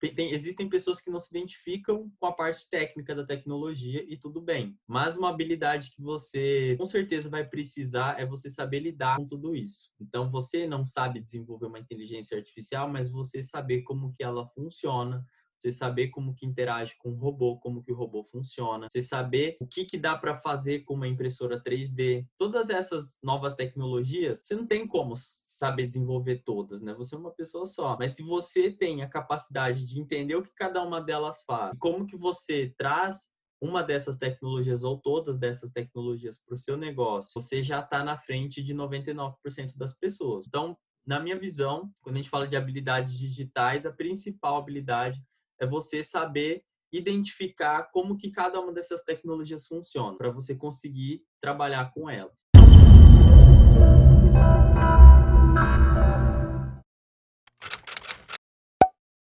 tem, existem pessoas que não se identificam com a parte técnica da tecnologia e tudo bem. Mas uma habilidade que você com certeza vai precisar é você saber lidar com tudo isso. Então você não sabe desenvolver uma inteligência artificial, mas você saber como que ela funciona, você saber como que interage com o robô, como que o robô funciona, você saber o que que dá para fazer com uma impressora 3D. Todas essas novas tecnologias, você não tem como saber desenvolver todas, né? Você é uma pessoa só. Mas se você tem a capacidade de entender o que cada uma delas faz, e como que você traz uma dessas tecnologias ou todas dessas tecnologias para o seu negócio, você já está na frente de 99% das pessoas. Então, na minha visão, quando a gente fala de habilidades digitais, a principal habilidade é você saber identificar como que cada uma dessas tecnologias funciona para você conseguir trabalhar com elas.